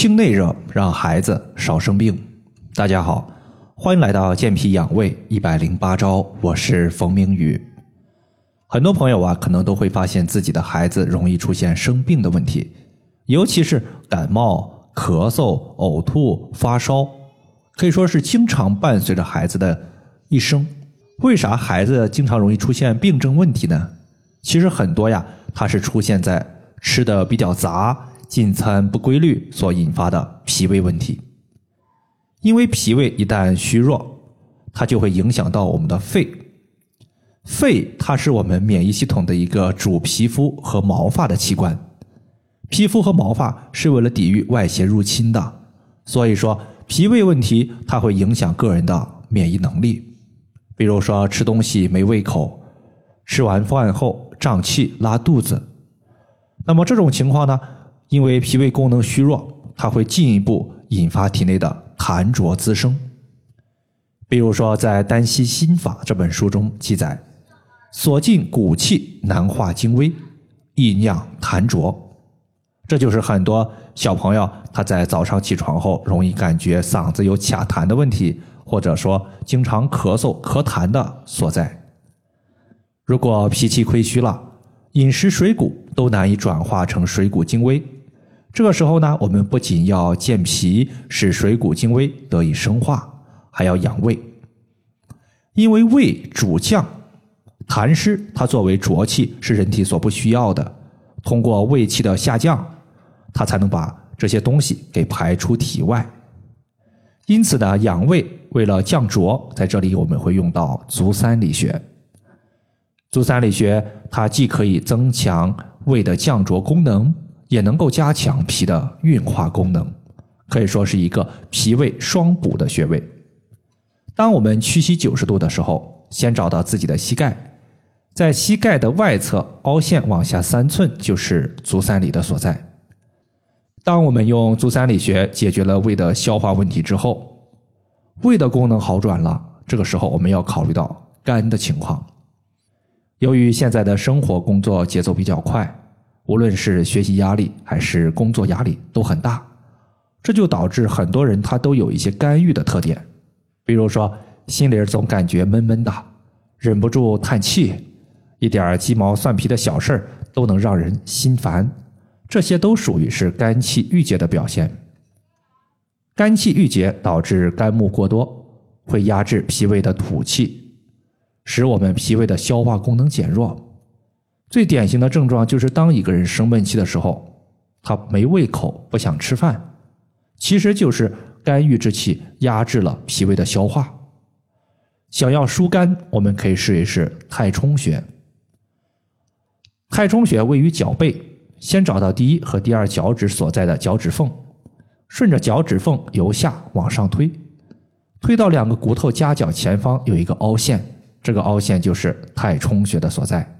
清内热，让孩子少生病。大家好，欢迎来到健脾养胃一百零八招，我是冯明宇。很多朋友啊，可能都会发现自己的孩子容易出现生病的问题，尤其是感冒、咳嗽、呕吐、发烧，可以说是经常伴随着孩子的一生。为啥孩子经常容易出现病症问题呢？其实很多呀，它是出现在吃的比较杂。进餐不规律所引发的脾胃问题，因为脾胃一旦虚弱，它就会影响到我们的肺。肺它是我们免疫系统的一个主皮肤和毛发的器官，皮肤和毛发是为了抵御外邪入侵的，所以说脾胃问题它会影响个人的免疫能力。比如说吃东西没胃口，吃完饭后胀气拉肚子，那么这种情况呢？因为脾胃功能虚弱，它会进一步引发体内的痰浊滋生。比如说，在《丹溪心法》这本书中记载：“所进骨气，难化精微，易酿痰浊。”这就是很多小朋友他在早上起床后容易感觉嗓子有卡痰的问题，或者说经常咳嗽咳痰的所在。如果脾气亏虚了，饮食水谷都难以转化成水谷精微。这个时候呢，我们不仅要健脾，使水谷精微得以生化，还要养胃。因为胃主降，痰湿它作为浊气是人体所不需要的，通过胃气的下降，它才能把这些东西给排出体外。因此呢，养胃为了降浊，在这里我们会用到足三里穴。足三里穴它既可以增强胃的降浊功能。也能够加强脾的运化功能，可以说是一个脾胃双补的穴位。当我们屈膝九十度的时候，先找到自己的膝盖，在膝盖的外侧凹陷往下三寸就是足三里的所在。当我们用足三里穴解决了胃的消化问题之后，胃的功能好转了，这个时候我们要考虑到肝的情况。由于现在的生活工作节奏比较快。无论是学习压力还是工作压力都很大，这就导致很多人他都有一些肝郁的特点，比如说心里总感觉闷闷的，忍不住叹气，一点鸡毛蒜皮的小事都能让人心烦，这些都属于是肝气郁结的表现。肝气郁结导致肝木过多，会压制脾胃的土气，使我们脾胃的消化功能减弱。最典型的症状就是，当一个人生闷气的时候，他没胃口，不想吃饭，其实就是肝郁之气压制了脾胃的消化。想要疏肝，我们可以试一试太冲穴。太冲穴位于脚背，先找到第一和第二脚趾所在的脚趾缝，顺着脚趾缝由下往上推，推到两个骨头夹角前方有一个凹陷，这个凹陷就是太冲穴的所在。